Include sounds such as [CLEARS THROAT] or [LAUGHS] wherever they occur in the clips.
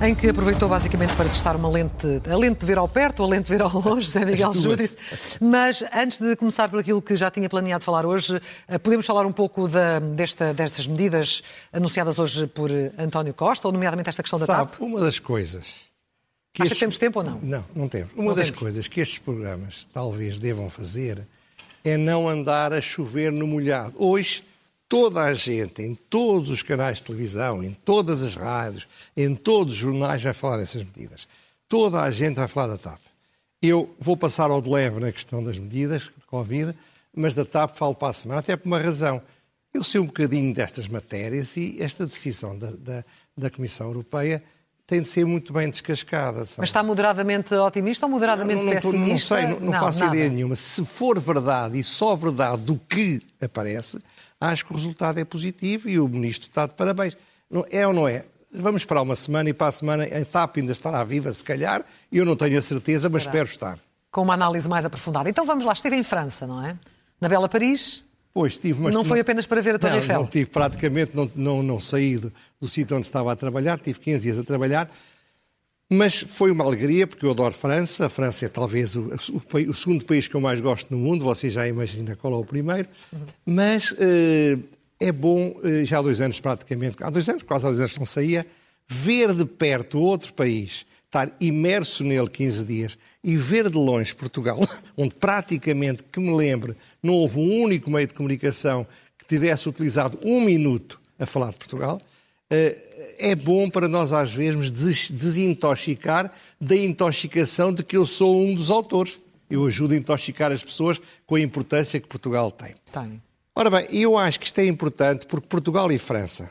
em que aproveitou basicamente para testar uma lente, a lente de ver ao perto, a lente de ver ao longe, José Miguel Júdice. Mas antes de começar por aquilo que já tinha planeado falar hoje, eh, podemos falar um pouco da, desta, destas medidas anunciadas hoje por António Costa, ou nomeadamente esta questão da Sabe, TAP? uma das coisas... Que Acha estes... que temos tempo ou não? Não, não temos. Uma Não das temos. coisas que estes programas talvez devam fazer é não andar a chover no molhado. Hoje, toda a gente, em todos os canais de televisão, em todas as rádios, em todos os jornais, vai falar dessas medidas. Toda a gente vai falar da TAP. Eu vou passar ao de leve na questão das medidas de Covid, mas da TAP falo para a semana, até por uma razão. Eu sei um bocadinho destas matérias e esta decisão da, da, da Comissão Europeia tem de ser muito bem descascada. sabe? Mas está moderadamente otimista ou moderadamente não, não, tô- pessimista? não sei, não, não faço nada. ideia nenhuma. Se for verdade e só verdade do que aparece, acho que o resultado é positivo e o ministro está de parabéns. Não, é ou não é? Vamos esperar uma semana e para a semana a TAP ainda estará viva, se calhar. Eu não tenho a certeza, mas Estará. espero estar. Com uma análise mais aprofundada. Então vamos lá, esteve em França, não é? Na Bela Paris, Pois, tive, mas não foi apenas para ver a Torre não, Eiffel. Não tive, praticamente não, não, não saí do, do sítio onde estava a trabalhar, tive 15 dias a trabalhar, mas foi uma alegria, porque eu adoro França. A França é talvez o, o o segundo país que eu mais gosto no mundo, você já imagina qual é o primeiro. Mas eh, é bom, eh, já há dois anos praticamente, há dois anos, quase há dois anos que não saía, ver de perto outro país, estar imerso nele 15 dias e ver de longe Portugal, [LAUGHS] onde praticamente, que me lembre, não houve um único meio de comunicação que tivesse utilizado um minuto a falar de Portugal, eh, é bom para nós às vezes des- desintoxicar da intoxicação de que eu sou um dos autores. Eu ajudo a intoxicar as pessoas com a importância que Portugal tem. Tem. Ora bem, eu acho que isto é importante porque Portugal e França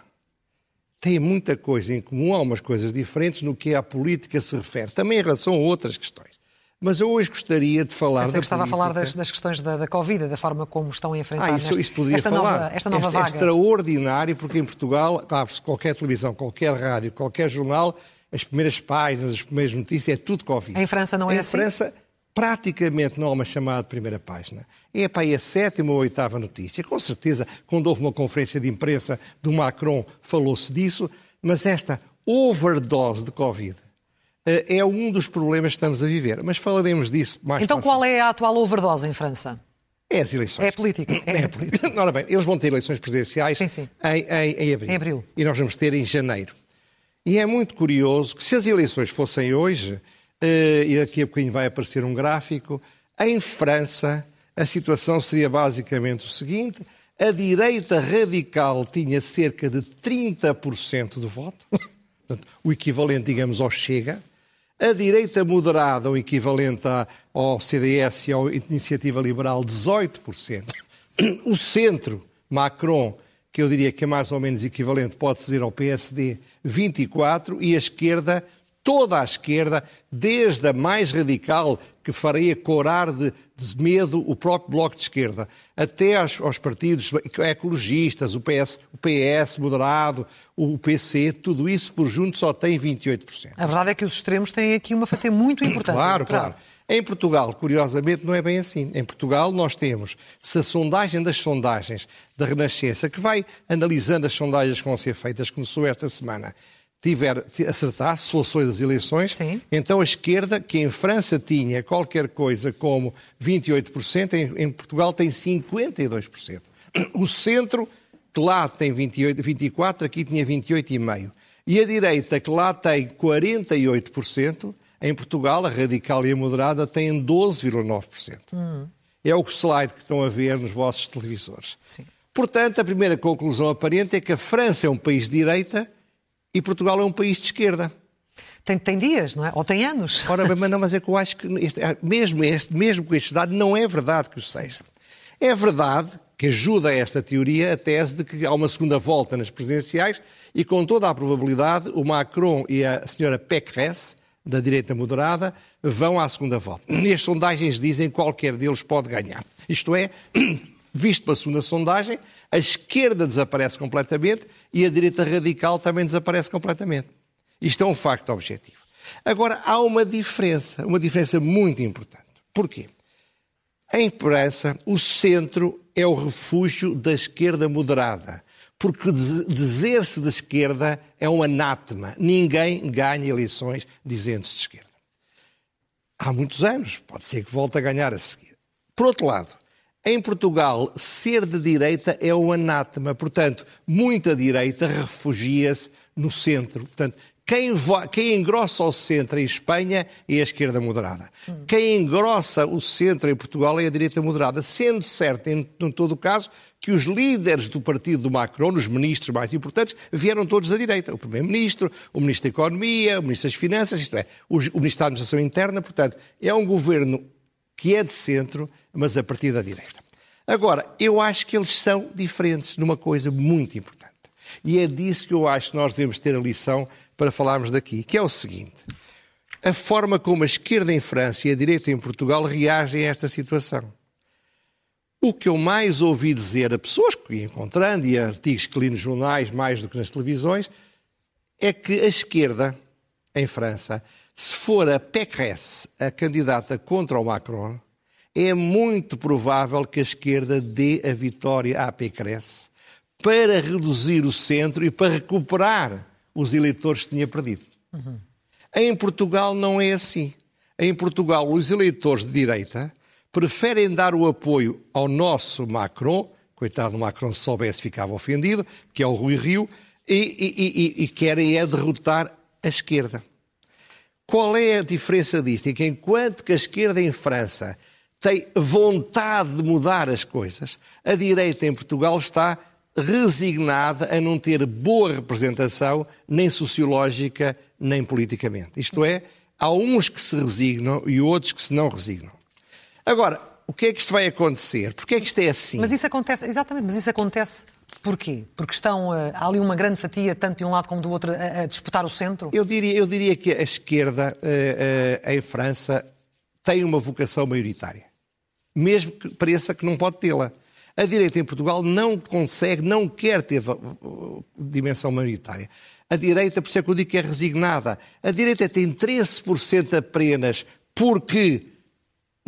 têm muita coisa em comum, há umas coisas diferentes no que a política se refere, também em relação a outras questões. Mas eu hoje gostaria de falar Pensei da que estava a falar política- das, das questões da, da Covid, da forma como estão a enfrentar ah, isso, neste- isso poderia esta, falar. nova, esta nova Este- É vaga. extraordinário, porque em Portugal, abre-se qualquer televisão, qualquer rádio, qualquer jornal, as primeiras páginas, as primeiras notícias, é tudo Covid. Em França não é em assim? França, praticamente não há uma chamada de primeira página. É para aí a sétima ou a oitava notícia. Com certeza, quando houve uma conferência de imprensa do Macron, falou-se disso, mas esta overdose de Covid eh, é um dos problemas que estamos a viver. Mas falaremos disso mais Então qual é a atual overdose em França? é as eleições. É política. [COUGHS] É, É política. Ora bem, eles vão ter eleições presidenciais Sim, sim. Em, em- em abril. Em abril. E nós vamos ter em janeiro. E é muito curioso que se as eleições fossem hoje, e daqui a bocadinho vai aparecer um gráfico, em França a situação seria basicamente o seguinte: a direita radical tinha cerca de 30% do voto, [LAUGHS] o equivalente, digamos, ao Chega. A direita moderada, o equivalente ao CDS e à Iniciativa Liberal, 18%. O centro, Macron, que eu diria que é mais ou menos equivalente, pode dizer ao PSD, 24%, e a esquerda, toda a esquerda, desde a mais radical, que faria corar de, de medo o próprio Bloco de Esquerda, até aos, aos partidos ecologistas, o PS, o PS moderado, o PC, tudo isso por junto só tem 28%. A verdade é que os extremos têm aqui uma fatia muito [COUGHS] importante. Claro, claro. Em Portugal, curiosamente, não é bem assim. Em Portugal, nós temos, se a sondagem das sondagens da Renascença, que vai analisando as sondagens que vão ser feitas, começou esta semana, tiver acertar, se fosse hoje as eleições, Sim. então a esquerda, que em França tinha qualquer coisa como 28%, em, em Portugal tem 52%. O centro, que lá tem 28, 24%, aqui tinha 28,5%. E a direita, que lá tem 48%, em Portugal, a radical e a moderada têm 12,9%. É o slide que estão a ver nos vossos televisores. Sim. Portanto, a primeira conclusão aparente é que a França é um país de direita e Portugal é um país de esquerda. Tem, tem dias, não é? Ou tem anos. Ora bem, mas não, mas é que eu acho que este- mesmo, este, mesmo com este dado não é verdade que o seja. É verdade que ajuda a esta teoria a tese de que há uma segunda volta nas presidenciais e com toda a probabilidade o Macron e a senhora Pécresse, da direita moderada, vão à segunda volta. E as sondagens dizem que qualquer deles pode ganhar. Isto é, [CLEARS THROAT] visto pela segunda sondagem, a esquerda desaparece completamente e a direita radical também desaparece completamente. Isto é um facto objetivo. Agora, há uma diferença, uma diferença muito importante. Porquê? Em França, o centro é o refúgio da esquerda moderada. Porque dizer-se de esquerda é um anátema. Ninguém ganha eleições dizendo-se de esquerda. Há muitos anos, pode ser que volte a ganhar a seguir. Por outro lado, em Portugal, ser de direita é um anátema. Portanto, muita direita refugia-se no centro. Portanto, quem, quem, engrossa o centro em Espanha é a esquerda moderada. Hum. Quem engrossa o centro em Portugal é a direita moderada, sendo certo, em, em todo o caso, que os líderes do partido do Macron, os ministros mais importantes, vieram todos da direita. O Primeiro-Ministro, o Ministro da Economia, o Ministro das Finanças, isto é, o Ministro da Administração Interna. Portanto, é um governo que é de centro, mas a partir da direita. Agora, eu acho que eles são diferentes numa coisa muito importante. E é disso que eu acho que nós devemos ter a lição para falarmos daqui, que é o seguinte: a forma como a esquerda em França e a direita em Portugal reagem a esta situação. O que eu mais ouvi dizer a pessoas que ia encontrando e a artigos que li nos jornais, mais do que nas televisões, é que a esquerda em França, se for a Pécresse a candidata contra o Macron, é muito provável que a esquerda dê a vitória à Pécresse para reduzir o centro e para recuperar os eleitores que tinha perdido. Uhum. Em Portugal não é assim. Em Portugal, os eleitores de direita preferem dar o apoio ao nosso Macron, coitado do Macron se soubesse ficava ofendido, que é o Rui Rio, e, e, e, e querem é derrotar a esquerda. Qual é a diferença disto? É que enquanto que a esquerda em França tem vontade de mudar as coisas, a direita em Portugal está resignada a não ter boa representação, nem sociológica, nem politicamente. Isto é, há uns que se resignam e outros que se não resignam. Agora, o que é que isto vai acontecer? Porquê é que isto é assim? Mas isso acontece, exatamente, mas isso acontece porquê? Porque estão, uh, há ali uma grande fatia, tanto de um lado como do outro, a, a disputar o centro? Eu diria, eu diria que a esquerda uh, uh, em França tem uma vocação maioritária. Mesmo que pareça que não pode tê-la. A direita em Portugal não consegue, não quer ter dimensão maioritária. A direita, por isso é que eu digo que é resignada. A direita tem 13% apenas porque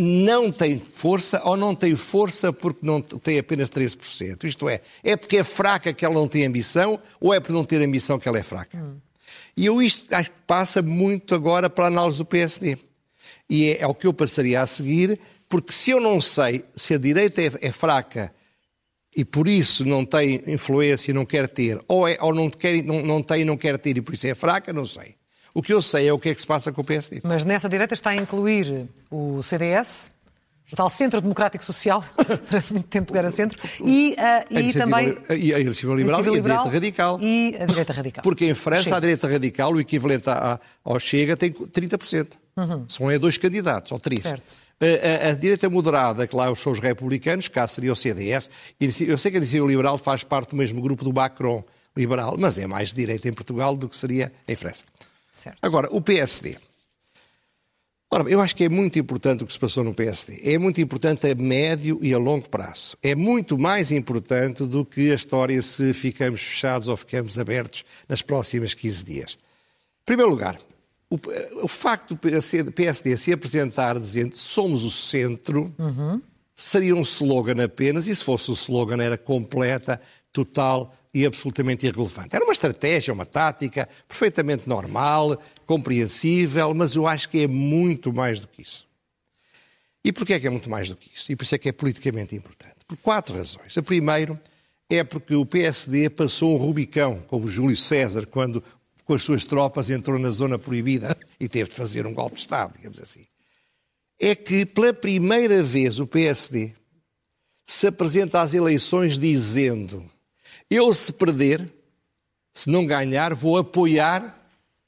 não tem força ou não tem força porque não tem apenas 13%. Isto é, é porque é fraca que ela não tem ambição ou é por não ter ambição que ela é fraca? Hum. E eu isto acho que passa muito agora para a análise do PSD. E é, é, o que eu passaria a seguir, porque se eu não sei se a direita é, é fraca e por isso não tem influência e não quer ter, ou, é, ou não, quer, não, não tem e não quer ter e por isso é fraca, não sei. O que eu sei é o que é que se passa com o PSD. Mas nessa direita está a incluir o CDS, o tal Centro Democrático Social, [LAUGHS] durante muito tempo era centro, e, uh, e também... E a Iniciativa Liberal, e a Direita Radical. E a Direita Radical. [LAUGHS] Porque em França Chega. a Direita Radical, o equivalente ao Chega, tem 30%. Uhum. São é dois candidatos, ou três. Certo. A, a, a, direita moderada, que lá são os republicanos, cá seria o CDS. Eu sei que a iniciativa liberal faz parte do mesmo grupo do Macron liberal, mas é mais direita em Portugal do que seria em França. Certo. Agora, o PSD. Ora, eu acho que é muito importante o que se passou no PSD. É muito importante a médio e a longo prazo. É muito mais importante do que a história se ficamos fechados ou ficamos abertos nas próximas 15 dias. Em primeiro lugar, o, o facto do PSD se apresentar dizendo somos o centro uhum. seria um slogan apenas, e se fosse o slogan era completa, total e absolutamente irrelevante. Era uma estratégia, uma tática perfeitamente normal, compreensível, mas eu acho que é muito mais do que isso. E porquê é que é muito mais do que isso? E por isso é que é politicamente importante. Por quatro razões. A primeira é porque o PSD passou um Rubicão, como Júlio César, quando com as suas tropas, entrou na zona proibida [LAUGHS] e teve de fazer um golpe de Estado, digamos assim. É que, pela primeira vez, o PSD se apresenta às eleições dizendo: eu, se perder, se não ganhar, vou apoiar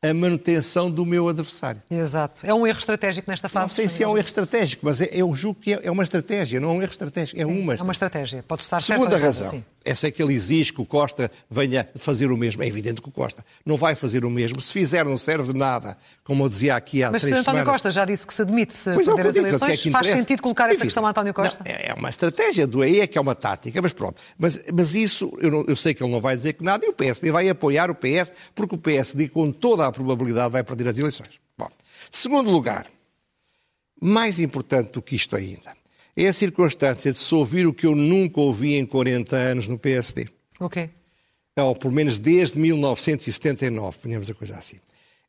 a manutenção do meu adversário. Exato. É um erro estratégico nesta fase? Não sei se é um erro estratégico, mas é, eu julgo que é, é uma estratégia, não é um erro estratégico, é Sim, uma estratégia. É uma estratégia, pode estar Segunda razão, assim. Essa é que ele exige que o Costa venha fazer o mesmo. É evidente que o Costa não vai fazer o mesmo. Se fizer não serve de nada, como eu dizia aqui há mas três. Mas António Costa já disse que se admite se pois perder as eleições, que é que faz sentido colocar essa questão a António Costa? Não, é uma estratégia, do aí é que é uma tática, mas pronto. Mas, mas isso, eu, não, eu sei que ele não vai dizer que nada, e o PSD vai apoiar o PS, porque o PSD, com toda a probabilidade, vai perder as eleições. Bom, segundo lugar, mais importante do que isto ainda, é a circunstância de se ouvir o que eu nunca ouvi em 40 anos no PSD. Ok. ou pelo menos desde 1979, ponhamos a coisa assim,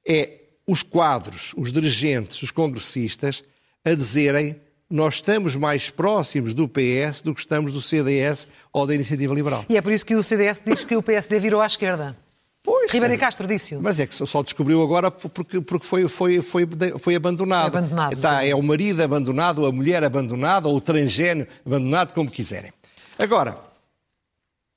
é os quadros, os dirigentes, os congressistas a dizerem nós estamos mais próximos do PS do que estamos do CDS ou da Iniciativa Liberal. E é por isso que o CDS diz que o PSD virou à esquerda. Pois, Ribeiro mas, Castro disse-o. Mas é que só descobriu agora porque, porque foi, foi, foi, foi abandonado. É abandonado, Está, é o marido abandonado, a mulher abandonada, ou o transgênio abandonado, como quiserem. Agora,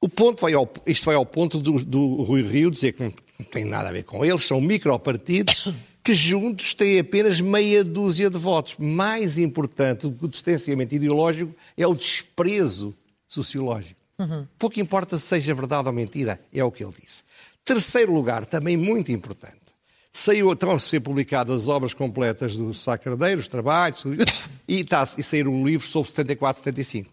o ponto vai ao, isto vai ao ponto do, do Rui Rio dizer que não, não tem nada a ver com eles, são micropartidos [COUGHS] que juntos têm apenas meia dúzia de votos. Mais importante do que o distanciamento ideológico é o desprezo sociológico. Uhum. Pouco importa se seja verdade ou mentira, é o que ele disse. Terceiro lugar, também muito importante, saiu, estão a ser publicadas as obras completas do Sá Carneiro, os trabalhos, [COUGHS] e, está, e saíram um livro sobre 74, 75.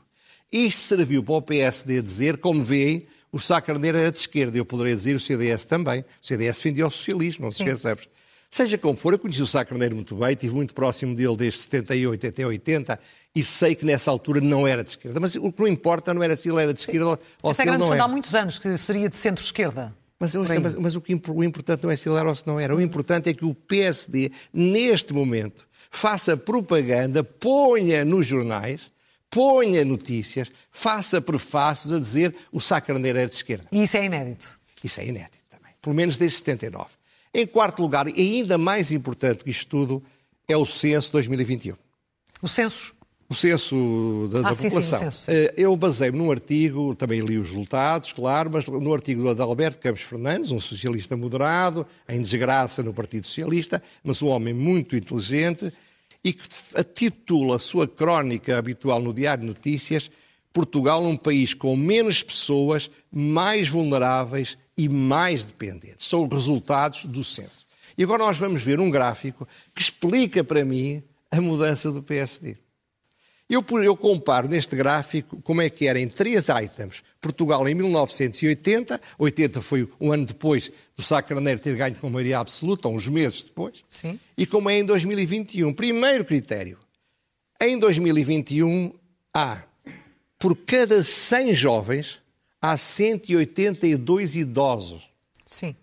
Isto serviu para o PSD dizer, como veem, o Sá Carneiro era de esquerda, eu poderia dizer o CDS também. O CDS defendia o socialismo, não se esqueçamos. Seja como for, eu conheci o Sá Carneiro muito bem, estive muito próximo dele desde 78 até 80 e sei que nessa altura não era de esquerda. Mas o que não importa não era se ele era de esquerda ou Essa se é ele não era. era. há muitos anos que seria de centro-esquerda. Mas, mas, mas, o, que, o importante não é se ele era ou se não era. O importante é que o PSD, neste momento, faça propaganda, ponha nos jornais, ponha notícias, faça prefácios a dizer o Sá Carneiro é de esquerda. E isso é inédito. Isso é inédito também. Pelo menos desde 79. Em quarto lugar, e ainda mais importante que isto tudo, é o censo 2021. O censo? O censo da, ah, da sim, população. Sim, censo, sim. Eu basei-me num artigo, também li os resultados, claro, mas no artigo do Adalberto Campos Fernandes, um socialista moderado, em desgraça no Partido Socialista, mas um homem muito inteligente, e que titula a sua crónica habitual no Diário de Notícias Portugal um país com menos pessoas, mais vulneráveis e mais dependentes. São os resultados do censo. E agora nós vamos ver um gráfico que explica para mim a mudança do PSD. Eu, eu, comparo neste gráfico como é que era em três items. Portugal em 1980, 80 foi um ano depois do Sá Carneiro ter ganho com maioria absoluta, uns meses depois. Sim. E como é em 2021. Primeiro critério. Em 2021 há, por cada 100 jovens, há 182 idosos. Sim.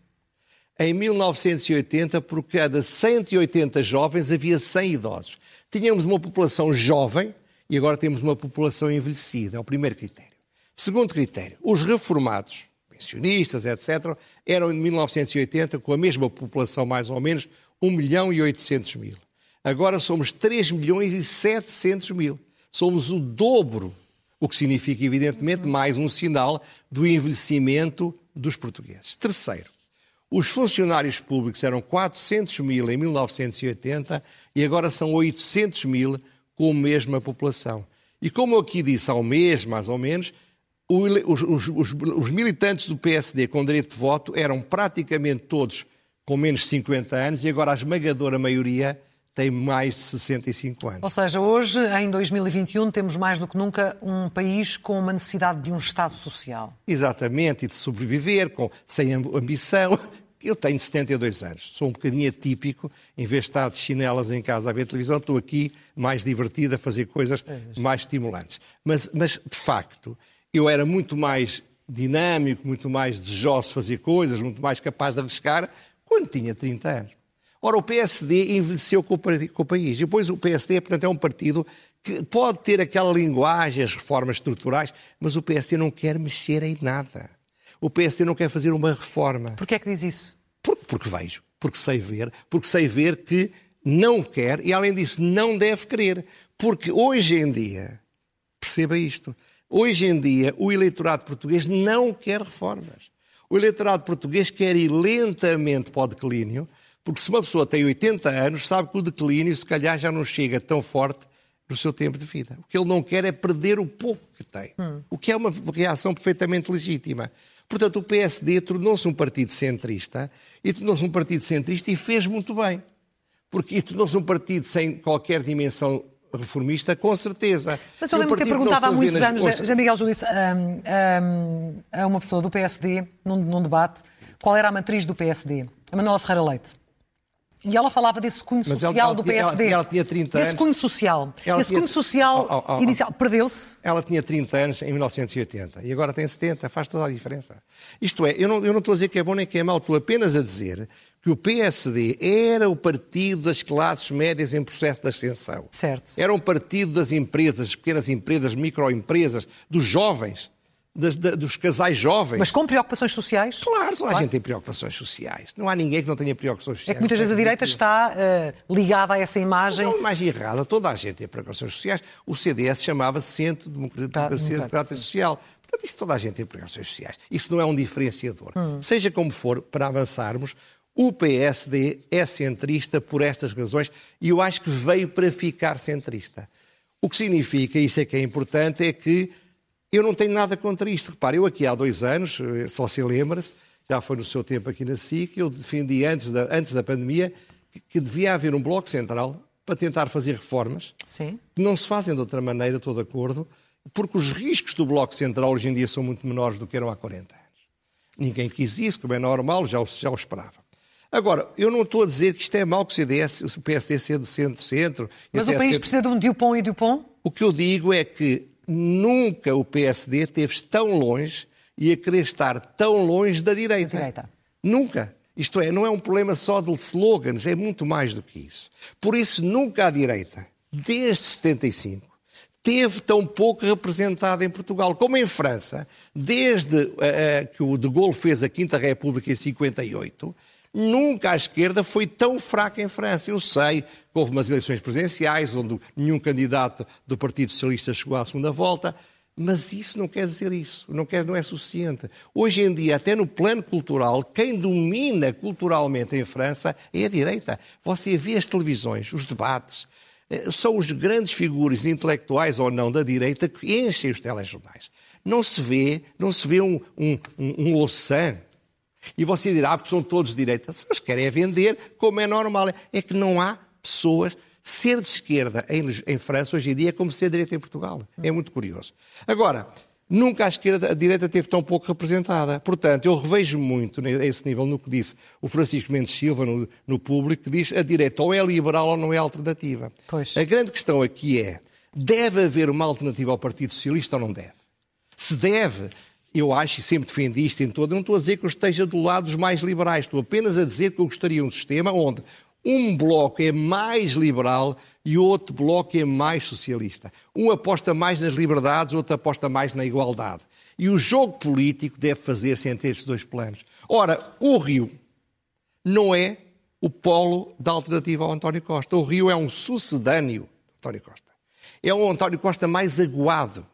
Em 1980, por cada 180 jovens, havia 100 idosos. Tínhamos uma população jovem e agora temos uma população envelhecida. É o primeiro critério. Segundo critério, os reformados, pensionistas, etc., eram em 1980 com a mesma população, mais ou menos, 1 milhão e 800 mil. Agora somos 3 milhões e 700 mil. Somos o dobro, o que significa, evidentemente, mais um sinal do envelhecimento dos portugueses. Terceiro, os funcionários públicos eram 400 mil em 1980 e agora são 800 mil com a mesma população. E como eu aqui disse um mês, mais ou menos, os, os, os, os, militantes do PSD com direito de voto eram praticamente todos com menos de 50 anos e agora a esmagadora maioria tem mais de 65 anos. Ou seja, hoje, em 2021, temos mais do que nunca um país com uma necessidade de um Estado social. Exatamente, e de sobreviver, com, sem ambição. Eu tenho 72 anos, sou um bocadinho atípico, em vez de estar de chinelas em casa a ver televisão, estou aqui mais divertido a fazer coisas mais estimulantes. Mas, mas, de facto, eu era muito mais dinâmico, muito mais desejoso de fazer coisas, muito mais capaz de arriscar quando tinha 30 anos. Ora, o PSD envelheceu com o país. E depois o PSD, portanto, é um partido que pode ter aquela linguagem, as reformas estruturais, mas o PSD não quer mexer em nada. O PSD não quer fazer uma reforma. Porquê é que diz isso? Porque, porque vejo, porque sei ver, porque sei ver que não quer e, além disso, não deve querer. Porque hoje em dia, perceba isto, hoje em dia o eleitorado português não quer reformas. O eleitorado português quer ir lentamente para o declínio, porque se uma pessoa tem 80 anos, sabe que o declínio, se calhar, já não chega tão forte no seu tempo de vida. O que ele não quer é perder o pouco que tem, hum. o que é uma reação perfeitamente legítima. Portanto, o PSD tornou-se um partido centrista e tornou-se um partido centrista e fez muito bem. Porque tornou-se um partido sem qualquer dimensão reformista, com certeza. Mas eu lembro de ter perguntado há muitos anos, José Miguel Júlio, a uma pessoa do PSD, num, num, debate, qual era a matriz do PSD. A Manuela Ferreira Leite. E ela falava desse cunho Mas ela- social ela do tinha- ela- PSD. ela tinha 30 Esse anos. cunho social. Ela Esse tinha- cunho social Oh, oh, oh, inicial perdeu-se. Ela tinha 30 anos em 1980 e agora tem 70, faz toda a diferença. Isto é, eu não, eu não estou a dizer que é bom nem que é mau, estou apenas a dizer que o PSD era o partido das classes médias em processo de ascensão. Certo. Era um partido das empresas, das pequenas empresas, microempresas, dos jovens, das- da- dos casais jovens. Mas com preocupações sociais. Claro, toda a gente tem preocupações sociais. Não há ninguém que não tenha preocupações sociais. É que muitas vezes a direita está eh, ligada a essa Mas imagem. é uma imagem errada. Toda a gente tem preocupações sociais. O CDS chamava Centro de Democracia, e Social. Portanto, isso toda a gente tem preocupações sociais. Isso não é um diferenciador. Seja como for, para avançarmos, o PSD é centrista por estas razões e eu acho que veio para ficar centrista. O que significa, e isso é que é importante, é que eu não tenho nada contra isto. Repare, eu aqui há dois anos, eh, só se lembra-se, já foi no seu tempo aqui na SIC, eu defendi antes da, antes da pandemia que, devia haver um bloco central para tentar fazer reformas Sim. que não se fazem de outra maneira, estou de acordo, porque os riscos do Bloco Central hoje em dia são muito menores do que eram há 40 anos. Ninguém quis isso, como é normal, já o, já o esperava. Agora, eu não estou a dizer que isto é mau que o CDS, o PSD seja do centro-centro. Mas o país precisa de um Dupont e Dupont? O que eu digo é que nunca o PSD esteve tão longe e a querer estar tão longe da direita. Da direita. Nunca. Isto é, não é um problema só de slogans, é muito mais do que isso. Por isso, nunca a direita, desde 75, teve tão pouco representada em Portugal, como em França, desde eh, que o de Gaulle fez a Quinta República em 58, nunca a esquerda foi tão fraca em França. Eu sei que houve umas eleições presidenciais onde nenhum candidato do Partido Socialista chegou à segunda volta, mas isso não quer dizer isso, não, quer, não é suficiente. Hoje em dia, até no plano cultural, quem domina culturalmente em França é a direita. Você vê as televisões, os debates, eh, são os grandes figuras intelectuais ou não da direita que enchem os telejornais. Não se vê, não se vê um, um, um, um. E você dirá, ah, porque são todos de direita. Se eles querem é vender, como é normal. É que não há pessoas. Ser de esquerda em, em França hoje em dia é como ser de direita em Portugal. É muito curioso. Agora, nunca a esquerda, a direita esteve tão pouco representada. Portanto, eu revejo muito a esse nível no que disse o Francisco Mendes Silva no, no público, que diz a direita ou é liberal ou não é alternativa. Pois. A grande questão aqui é, deve haver uma alternativa ao Partido Socialista ou não deve? Se deve, eu acho e sempre defendi isto em todo, não estou a dizer que eu esteja do lado dos mais liberais, estou apenas a dizer que eu gostaria um sistema onde um bloco é mais liberal e outro bloco é mais socialista. Um aposta mais nas liberdades, outro aposta mais na igualdade. E o jogo político deve fazer-se entre estes dois planos. Ora, o Rio não é o polo da alternativa ao António Costa. O Rio é um sucedâneo de António Costa. É um António Costa mais aguado.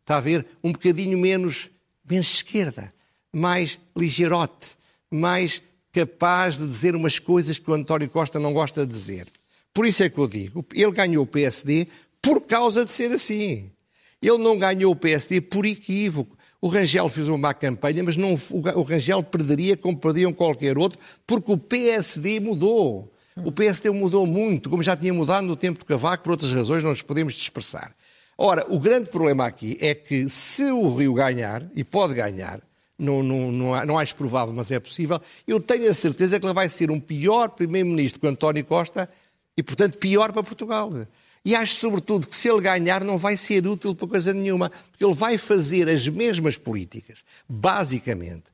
Está a ver? Um bocadinho menos, menos esquerda, mais ligeirote, mais capaz de dizer umas coisas que o António Costa não gosta de dizer. Por isso é que eu digo, ele ganhou o PSD por causa de ser assim. Ele não ganhou o PSD por equívoco. O Rangel fez uma má campanha, mas não, o Rangel perderia como perdiam qualquer outro, porque o PSD mudou. O PSD mudou muito, como já tinha mudado no tempo do Cavaco, por outras razões não nos podemos dispersar. Ora, o grande problema aqui é que se o Rio ganhar, e pode ganhar, não, não, não, não acho provável, mas é possível, eu tenho a certeza que ele vai ser um pior primeiro-ministro que o António Costa e, portanto, pior para Portugal. E acho, sobretudo, que se ele ganhar não vai ser útil para coisa nenhuma, porque ele vai fazer as mesmas políticas, basicamente,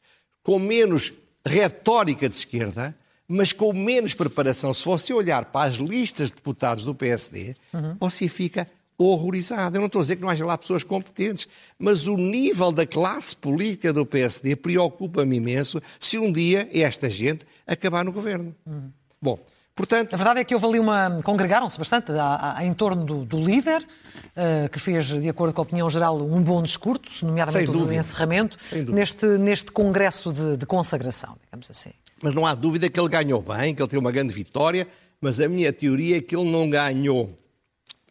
com menos retórica de esquerda, mas com menos preparação. Se você olhar para as listas de deputados do PSD, você fica horrorizado. Eu não estou a dizer que não haja lá pessoas competentes, mas o nível da classe política do PSD preocupa-me imenso se um dia esta gente acabar no governo. Bom, portanto, A verdade é que houve ali uma. congregaram-se bastante a- a- em torno do, do líder, eh, que fez, de acordo com a opinião geral, um bom discurso, nomeadamente o do encerramento, neste, neste congresso de, de consagração, digamos assim. Mas não há dúvida que ele ganhou bem, que ele teve uma grande vitória, mas a minha teoria é que ele não ganhou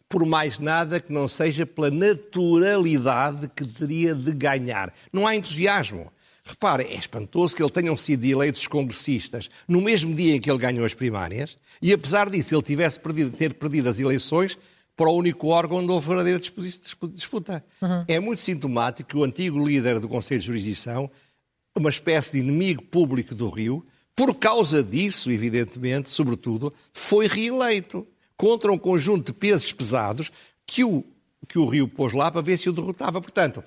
por mais nada que não seja pela naturalidade que teria de ganhar. Não há entusiasmo. Repare, é espantoso que ele tenham sido eleitos congressistas no mesmo dia em que ele ganhou as primárias e, apesar disso, ele tivesse perdido, ter perdido as eleições para o único órgão onde houve verdadeira dispu- disputa. É muito sintomático que o antigo líder do Conselho de Jurisdição, uma espécie de inimigo público do Rio, Por causa disso, evidentemente, sobretudo, foi reeleito contra um conjunto de pesos pesados que o, que o Rio pôs lá para ver se o derrotava. Portanto,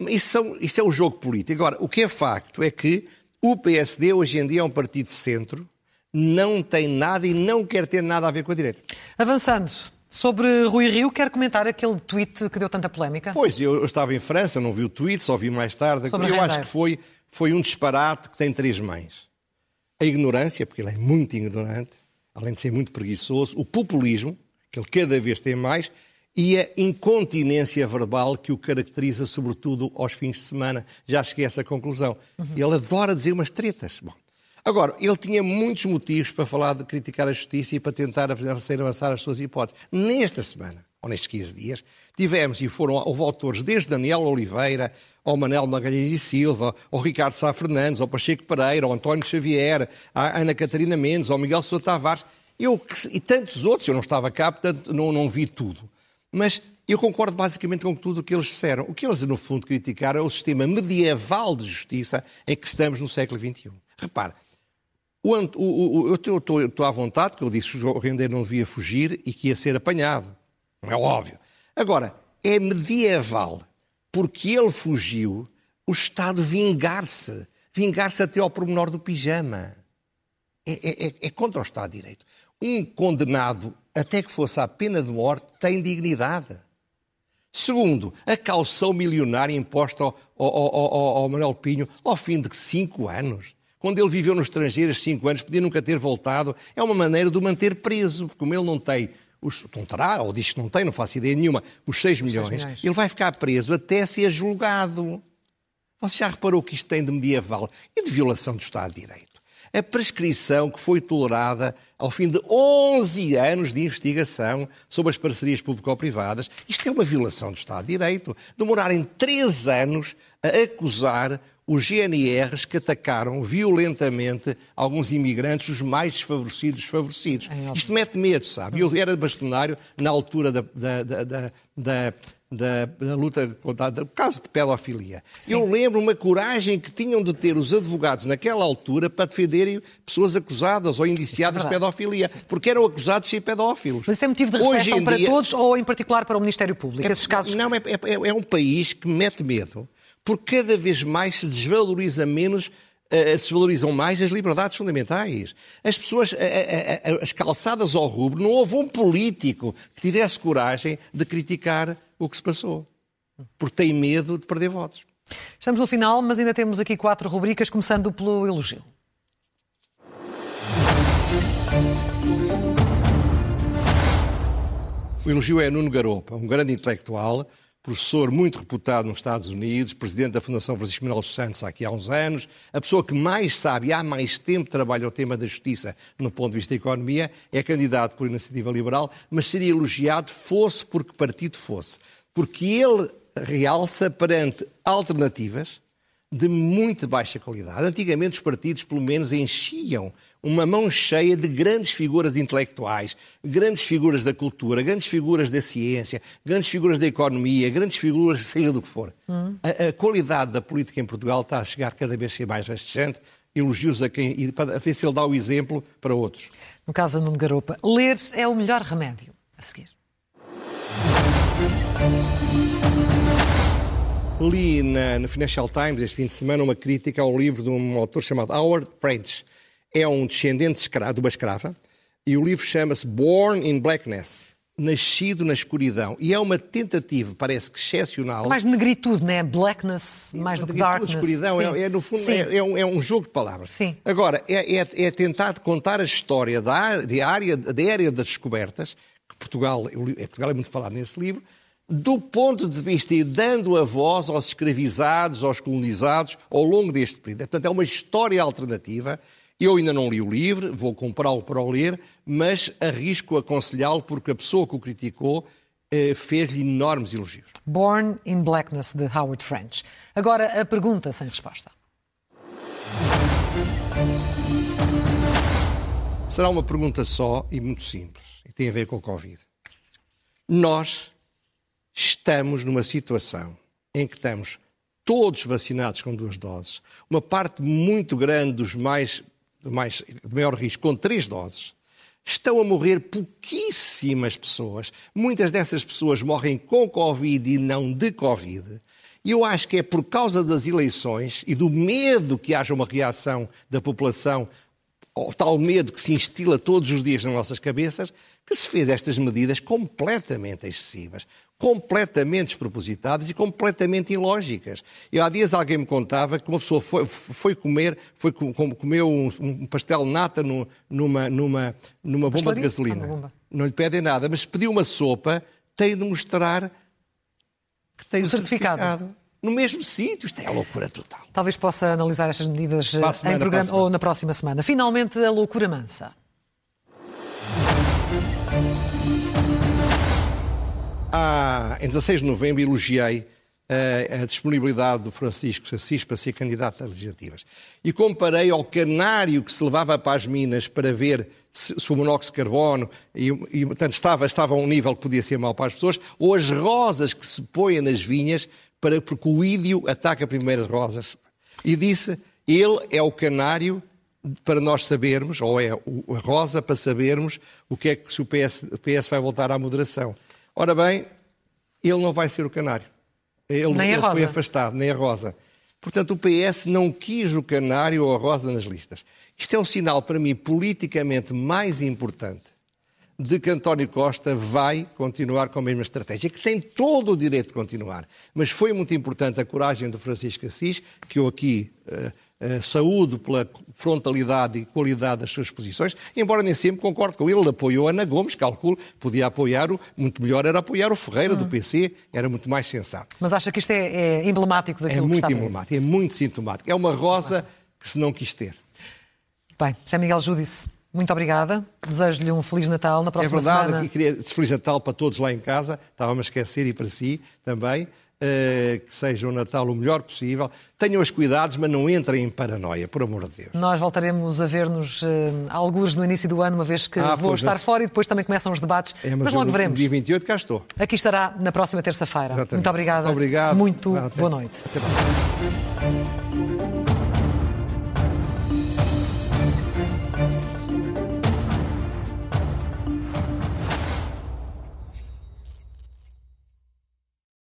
isso, são, isso é o jogo político. Agora, o que é facto é que o PSD hoje em dia é um partido de centro, não tem nada e não quer ter nada a ver com a direita. Avançando, Sobre Rui Rio, quer comentar aquele tweet que deu tanta polémica? Pois, eu, eu estava em França, não vi o tweet, só vi mais tarde. Sobre eu acho que foi, foi um disparate que tem três mães. A ignorância, porque ele é muito ignorante, além de ser muito preguiçoso, o populismo, que ele cada vez tem mais, e a incontinência verbal que o caracteriza, sobretudo aos fins de semana. Já cheguei a essa conclusão. Uhum. Ele adora dizer umas tretas. Bom, Agora, ele tinha muitos motivos para falar de criticar a justiça e para tentar fazer avançar as suas hipóteses. Nesta semana, ou nestes 15 dias, tivemos e foram, houve autores desde Daniel Oliveira, ao Manel Magalhães e Silva, ao Ricardo Sá Fernandes, ao Pacheco Pereira, ao António Xavier, à Ana Catarina Mendes, ao Miguel Sousa Tavares, eu, e tantos outros, eu não estava cá, portanto não, não vi tudo. Mas eu concordo basicamente com tudo o que eles disseram. O que eles, no fundo, criticaram é o sistema medieval de justiça em que estamos no século XXI. Repare, o, o, o, eu estou à vontade, que eu disse que o rendeiro não devia fugir e que ia ser apanhado. Não é óbvio. Agora, é medieval, porque ele fugiu, o Estado vingar-se. Vingar-se até ao pormenor do pijama. É, é, é, é, contra o Estado de Direito. Um condenado, até que fosse à pena de morte, tem dignidade. Segundo, a calção milionária imposta ao, ao, ao, ao Manuel Pinho ao fim de cinco anos quando ele viveu no estrangeiro cinco anos, podia nunca ter voltado, é uma maneira de o manter preso, porque como ele não tem os, não terá, ou diz que não tem, não faço ideia nenhuma, os 6 milhões, milhões, ele vai ficar preso até ser julgado. Você já reparou que isto tem de medieval e de violação do Estado de Direito? A prescrição que foi tolerada ao fim de 11 anos de investigação sobre as parcerias público-privadas, isto é uma violação do Estado de Direito. Demorarem 3 anos a acusar os GNRs que atacaram violentamente alguns imigrantes, os mais desfavorecidos desfavorecidos. É Isto mete medo, sabe? Eu era bastonário na altura da, da, da, da da, da, luta contra o caso de pedofilia. Sim. Eu lembro uma coragem que tinham de ter os advogados naquela altura para defenderem pessoas acusadas ou indiciadas é de pedofilia, Sim. porque eram acusados de ser pedófilos. Mas isso é motivo de reflexão para dia... todos ou em particular para o Ministério Público? É, Esses casos... Não, é, é, é um país que mete medo porque cada vez mais se desvaloriza menos uh, se valorizam mais as liberdades fundamentais. As pessoas, uh, as calçadas ao rubro, não houve um político que tivesse coragem de criticar o que se passou, porque tem medo de perder votos. Estamos no final, mas ainda temos aqui quatro rubricas, começando pelo elogio. O elogio é Nuno Garopa, um grande intelectual professor muito reputado nos Estados Unidos, presidente da Fundação Francisco Manuel Santos há uns anos, a pessoa que mais sabe e há mais tempo trabalha o tema da justiça no ponto de vista da economia, é candidato por iniciativa liberal, mas seria elogiado fosse por que partido fosse. Porque ele realça perante alternativas de muito baixa qualidade. Antigamente os partidos, pelo menos, enchiam uma mão cheia de grandes figuras intelectuais, grandes figuras da cultura, grandes figuras da ciência, grandes figuras da economia, grandes figuras, [LAUGHS] seja do que for. Hum. A, a, qualidade da política em Portugal está a chegar cada vez mais rastejante. Elogios a quem. e para ver se ele dá o exemplo para outros. No caso de Nuno Garopa, ler é o melhor remédio. A seguir. Li na, no Financial Times este fim de semana uma crítica ao livro de um autor chamado Howard French é um descendente de uma escrava e o livro chama-se Born in Blackness. Nascido na escuridão. E é uma tentativa, parece que excepcional. Mais de negritude, não é? Blackness, mais do que darkness. escuridão, é, é, no fundo, é, é, um, é, um, jogo de palavras. Sim. Agora, é, é, é tentar contar a história da, de área, da área das descobertas, que Portugal, Portugal é muito falado nesse livro, do ponto de vista e dando a voz aos escravizados, aos colonizados, ao longo deste período. Portanto, é uma história alternativa eu ainda não li o livro, vou comprá-lo para o ler, mas arrisco aconselhá-lo porque a pessoa que o criticou eh, fez-lhe enormes elogios. Born in Blackness, de Howard French. Agora a pergunta sem resposta. Será uma pergunta só e muito simples, e tem a ver com o Covid. Nós estamos numa situação em que estamos todos vacinados com duas doses, uma parte muito grande dos mais de, mais, de maior risco com três doses, estão a morrer pouquíssimas pessoas. Muitas dessas pessoas morrem com Covid e não de Covid. E eu acho que é por causa das eleições e do medo que haja uma reação da população, ou tal medo que se instila todos os dias nas nossas cabeças, que se fez estas medidas completamente excessivas, completamente despropositadas e completamente ilógicas. E há dias alguém me contava que uma pessoa foi, foi comer, foi comeu um, um pastel nata no, numa, numa, numa bomba de gasolina. Bomba. Não lhe pedem nada, mas pediu uma sopa, tem de mostrar que tem o, o certificado. certificado. No mesmo sítio, isto é a loucura total. Talvez possa analisar estas medidas semana, em programa ou na próxima semana. Finalmente, a loucura mansa. Ah, em 16 de novembro elogiei uh, a disponibilidade do Francisco Assis para ser candidato a legislativas. E comparei ao canário que se levava para as minas para ver se, se o monóxido de carbono, e, e portanto, estava, estava a um nível que podia ser mau para as pessoas, ou as rosas que se põem nas vinhas para, porque o ídio ataca primeiro as rosas. E disse, ele é o canário para nós sabermos, ou é a rosa para sabermos o que é que se o PS, o PS vai voltar à moderação. Ora bem, ele não vai ser o canário. Ele, nem ele foi afastado, nem a Rosa. Portanto, o PS não quis o canário ou a Rosa nas listas. Isto é um sinal, para mim, politicamente mais importante de que António Costa vai continuar com a mesma estratégia, que tem todo o direito de continuar. Mas foi muito importante a coragem do Francisco Assis, que eu aqui uh, eh, saúde pela frontalidade e qualidade das suas posições, embora nem sempre concorde com ele. Ele apoiou Ana Gomes, calculo, podia apoiar o, muito melhor era apoiar o Ferreira hum. do PC, era muito mais sensato. Mas acha que isto é, é emblemático daquilo é que está É muito emblemático, é muito sintomático. É uma rosa que se não quis ter. Bem, José Miguel Júdice, muito obrigada. Desejo-lhe um Feliz Natal na próxima semana. É verdade, semana... queria Feliz Natal para todos lá em casa, estava-me a esquecer e para si também. Uh, que seja um Natal o melhor possível. Tenham os cuidados, mas não entrem em paranoia, por amor de Deus. Nós voltaremos a ver-nos uh, alguns no início do ano, uma vez que ah, vou estar é. fora e depois também começam os debates. É, mas, mas logo veremos. Dia 28 cá estou. Aqui estará na próxima terça-feira. Muito obrigada. Muito obrigado. Muito boa noite. Até.